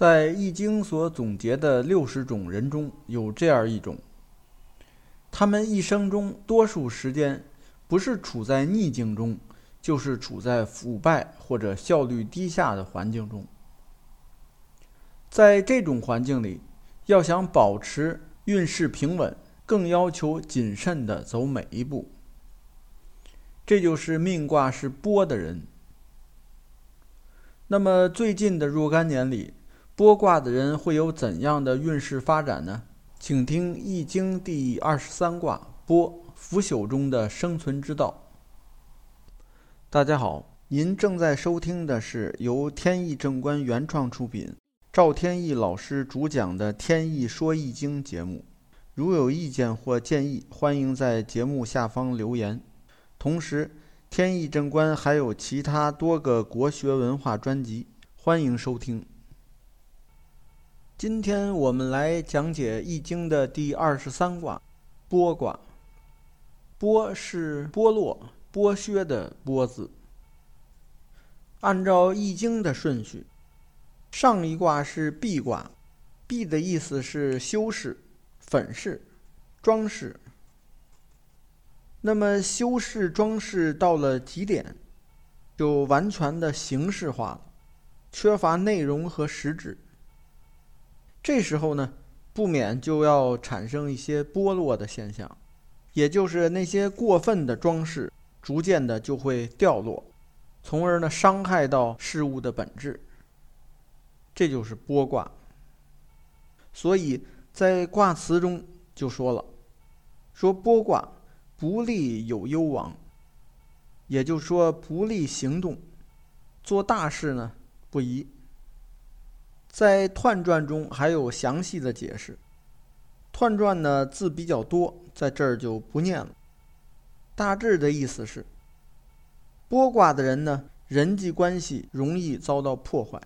在《易经》所总结的六十种人中有这样一种，他们一生中多数时间不是处在逆境中，就是处在腐败或者效率低下的环境中。在这种环境里，要想保持运势平稳，更要求谨慎地走每一步。这就是命卦是波的人。那么最近的若干年里，剥卦的人会有怎样的运势发展呢？请听《易经》第二十三卦“剥”腐朽中的生存之道。大家好，您正在收听的是由天意正观原创出品、赵天意老师主讲的《天意说易经》节目。如有意见或建议，欢迎在节目下方留言。同时，天意正观还有其他多个国学文化专辑，欢迎收听。今天我们来讲解《易经》的第二十三卦——剥卦。剥是剥落、剥削的剥字。按照《易经》的顺序，上一卦是闭卦，闭的意思是修饰、粉饰、装饰。那么修饰、装饰到了极点，就完全的形式化了，缺乏内容和实质。这时候呢，不免就要产生一些剥落的现象，也就是那些过分的装饰，逐渐的就会掉落，从而呢伤害到事物的本质。这就是剥卦。所以在卦辞中就说了，说剥卦不利有攸往，也就是说不利行动，做大事呢不宜。在《彖传》中还有详细的解释，《彖传》呢字比较多，在这儿就不念了。大致的意思是：剥卦的人呢，人际关系容易遭到破坏，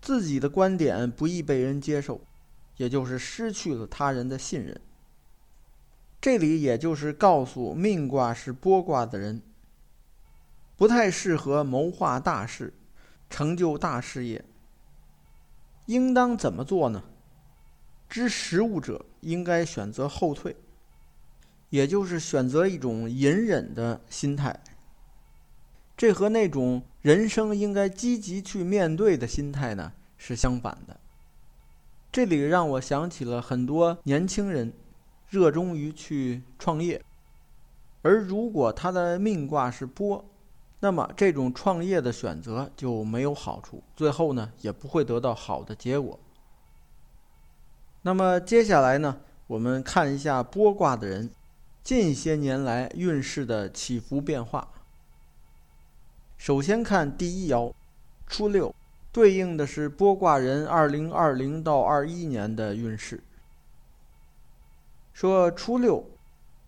自己的观点不易被人接受，也就是失去了他人的信任。这里也就是告诉命卦是剥卦的人，不太适合谋划大事，成就大事业。应当怎么做呢？知时务者应该选择后退，也就是选择一种隐忍的心态。这和那种人生应该积极去面对的心态呢是相反的。这里让我想起了很多年轻人热衷于去创业，而如果他的命卦是波。那么这种创业的选择就没有好处，最后呢也不会得到好的结果。那么接下来呢，我们看一下剥卦的人近些年来运势的起伏变化。首先看第一爻，初六，对应的是剥卦人二零二零到二一年的运势。说初六，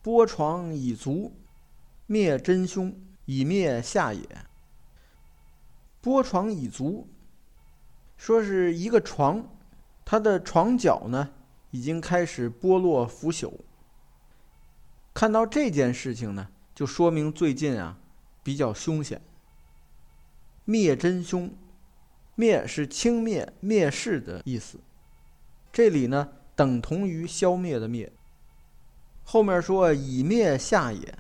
剥床以足，灭真凶。以灭下也。剥床以足，说是一个床，它的床脚呢已经开始剥落腐朽。看到这件事情呢，就说明最近啊比较凶险。灭真凶，灭是轻蔑、蔑视的意思，这里呢等同于消灭的灭。后面说以灭下也。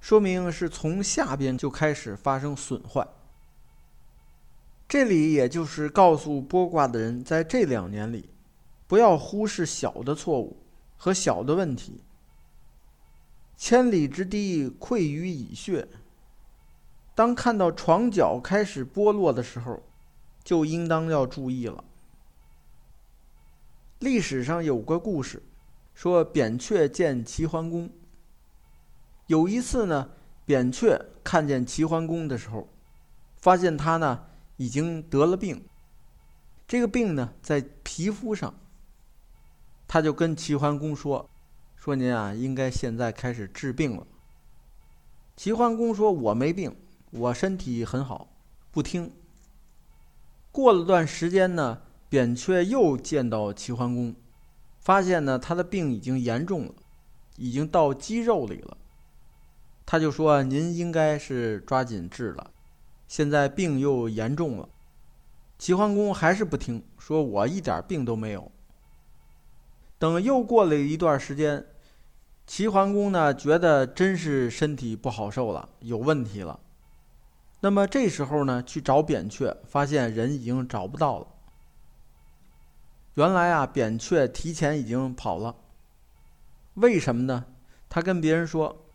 说明是从下边就开始发生损坏。这里也就是告诉剥卦的人，在这两年里，不要忽视小的错误和小的问题。千里之堤溃于蚁穴。当看到床脚开始剥落的时候，就应当要注意了。历史上有个故事，说扁鹊见齐桓公。有一次呢，扁鹊看见齐桓公的时候，发现他呢已经得了病。这个病呢在皮肤上，他就跟齐桓公说：“说您啊，应该现在开始治病了。”齐桓公说：“我没病，我身体很好。”不听。过了段时间呢，扁鹊又见到齐桓公，发现呢他的病已经严重了，已经到肌肉里了。他就说：“您应该是抓紧治了，现在病又严重了。”齐桓公还是不听，说我一点病都没有。等又过了一段时间，齐桓公呢觉得真是身体不好受了，有问题了。那么这时候呢去找扁鹊，发现人已经找不到了。原来啊，扁鹊提前已经跑了。为什么呢？他跟别人说，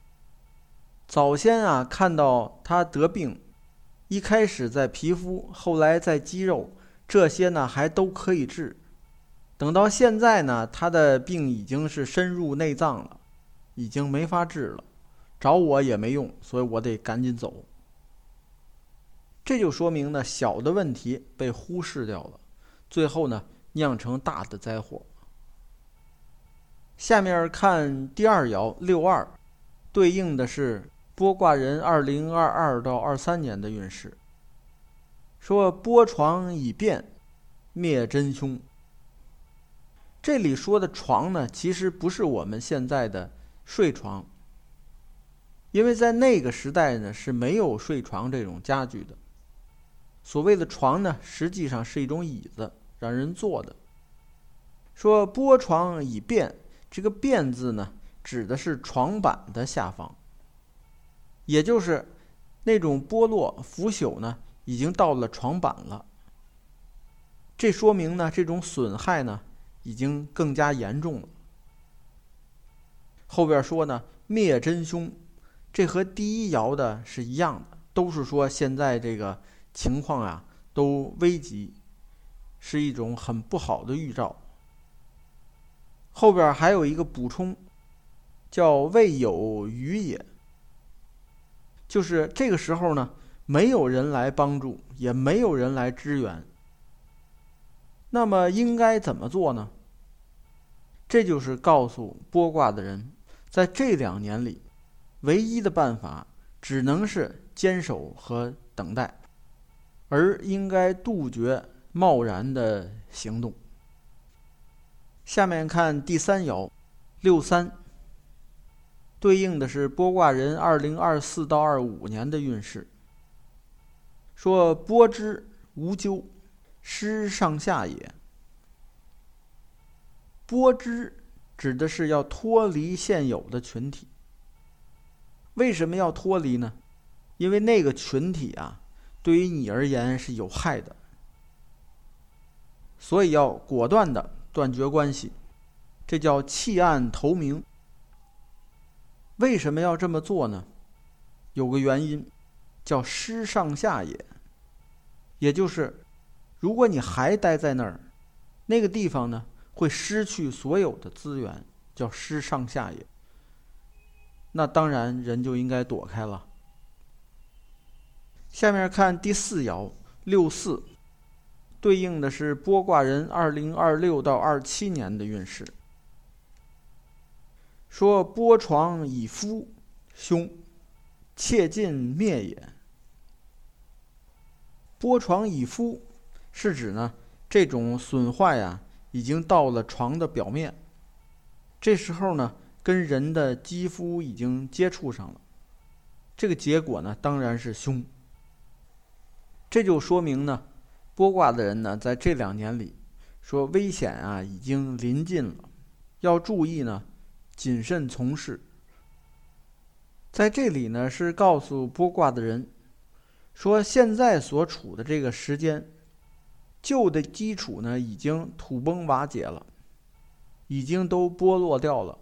早先啊看到他得病，一开始在皮肤，后来在肌肉，这些呢还都可以治。等到现在呢，他的病已经是深入内脏了，已经没法治了，找我也没用，所以我得赶紧走。这就说明呢，小的问题被忽视掉了，最后呢酿成大的灾祸。下面看第二爻六二，对应的是剥卦人二零二二到二三年的运势。说剥床以变，灭真凶。这里说的床呢，其实不是我们现在的睡床，因为在那个时代呢是没有睡床这种家具的。所谓的床呢，实际上是一种椅子，让人坐的。说剥床以便，这个“便”字呢，指的是床板的下方，也就是那种剥落腐朽呢，已经到了床板了。这说明呢，这种损害呢。已经更加严重了。后边说呢，灭真凶，这和第一爻的是一样的，都是说现在这个情况啊都危急，是一种很不好的预兆。后边还有一个补充，叫未有余也，就是这个时候呢，没有人来帮助，也没有人来支援。那么应该怎么做呢？这就是告诉剥卦的人，在这两年里，唯一的办法只能是坚守和等待，而应该杜绝贸然的行动。下面看第三爻，六三，对应的是剥卦人二零二四到二五年的运势。说剥之无咎，失上下也。剥之指的是要脱离现有的群体。为什么要脱离呢？因为那个群体啊，对于你而言是有害的，所以要果断的断绝关系。这叫弃暗投明。为什么要这么做呢？有个原因，叫失上下也。也就是，如果你还待在那儿，那个地方呢？会失去所有的资源，叫失上下也。那当然，人就应该躲开了。下面看第四爻六四，对应的是剥卦人二零二六到二七年的运势。说剥床以夫，凶，切尽灭也。剥床以夫，是指呢这种损坏啊。已经到了床的表面，这时候呢，跟人的肌肤已经接触上了，这个结果呢，当然是凶。这就说明呢，剥卦的人呢，在这两年里，说危险啊已经临近了，要注意呢，谨慎从事。在这里呢，是告诉剥卦的人，说现在所处的这个时间。旧的基础呢，已经土崩瓦解了，已经都剥落掉了。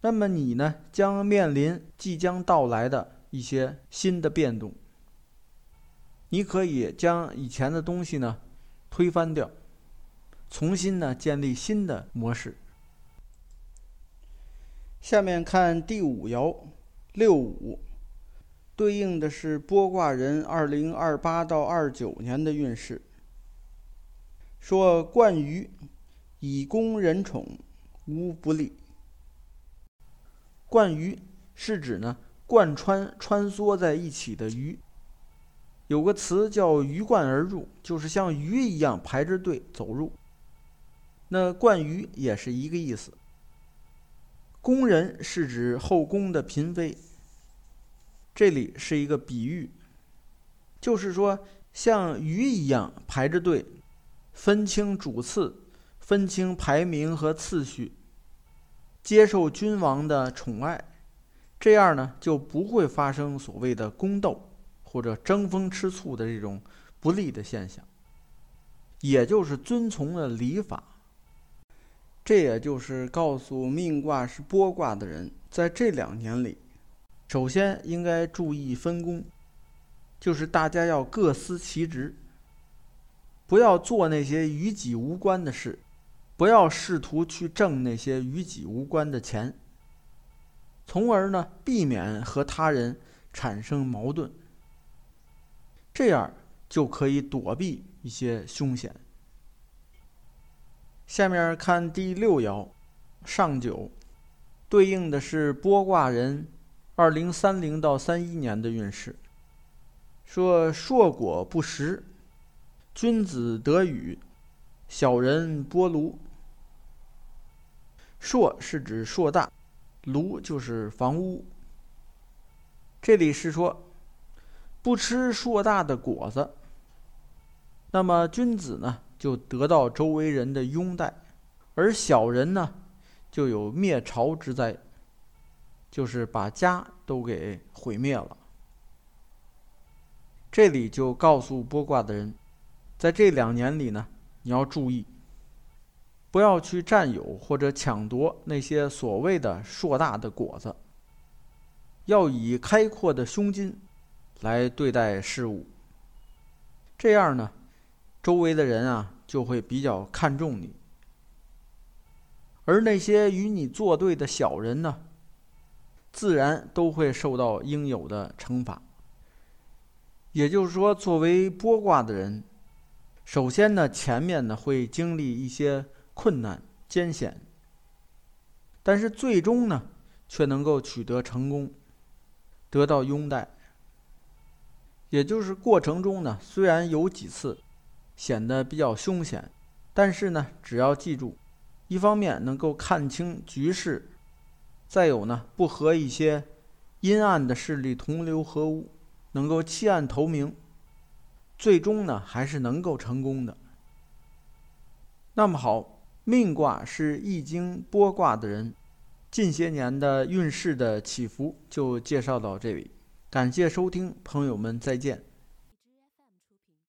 那么你呢，将面临即将到来的一些新的变动。你可以将以前的东西呢推翻掉，重新呢建立新的模式。下面看第五爻六五，对应的是卜卦人二零二八到二九年的运势。说冠鱼以供人宠，无不利。冠鱼是指呢贯穿穿梭在一起的鱼。有个词叫鱼贯而入，就是像鱼一样排着队走入。那贯鱼也是一个意思。宫人是指后宫的嫔妃。这里是一个比喻，就是说像鱼一样排着队，分清主次，分清排名和次序，接受君王的宠爱，这样呢就不会发生所谓的宫斗或者争风吃醋的这种不利的现象。也就是遵从了礼法。这也就是告诉命卦是剥卦的人，在这两年里，首先应该注意分工，就是大家要各司其职，不要做那些与己无关的事，不要试图去挣那些与己无关的钱，从而呢避免和他人产生矛盾，这样就可以躲避一些凶险。下面看第六爻，上九，对应的是剥卦人二零三零到三一年的运势。说硕果不实，君子得雨，小人剥炉。硕是指硕大，炉就是房屋。这里是说不吃硕大的果子，那么君子呢？就得到周围人的拥戴，而小人呢，就有灭朝之灾，就是把家都给毁灭了。这里就告诉剥卦的人，在这两年里呢，你要注意，不要去占有或者抢夺那些所谓的硕大的果子，要以开阔的胸襟来对待事物。这样呢，周围的人啊。就会比较看重你，而那些与你作对的小人呢，自然都会受到应有的惩罚。也就是说，作为剥卦的人，首先呢，前面呢会经历一些困难艰险，但是最终呢，却能够取得成功，得到拥戴。也就是过程中呢，虽然有几次。显得比较凶险，但是呢，只要记住，一方面能够看清局势，再有呢，不和一些阴暗的势力同流合污，能够弃暗投明，最终呢，还是能够成功的。那么好，命卦是易经剥卦的人，近些年的运势的起伏就介绍到这里，感谢收听，朋友们再见。